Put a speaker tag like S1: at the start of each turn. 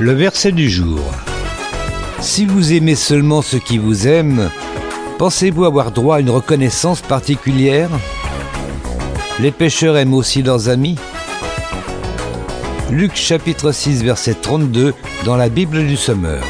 S1: Le verset du jour. Si vous aimez seulement ceux qui vous aiment, pensez-vous avoir droit à une reconnaissance particulière? Les pêcheurs aiment aussi leurs amis? Luc chapitre 6 verset 32 dans la Bible du Sommeur.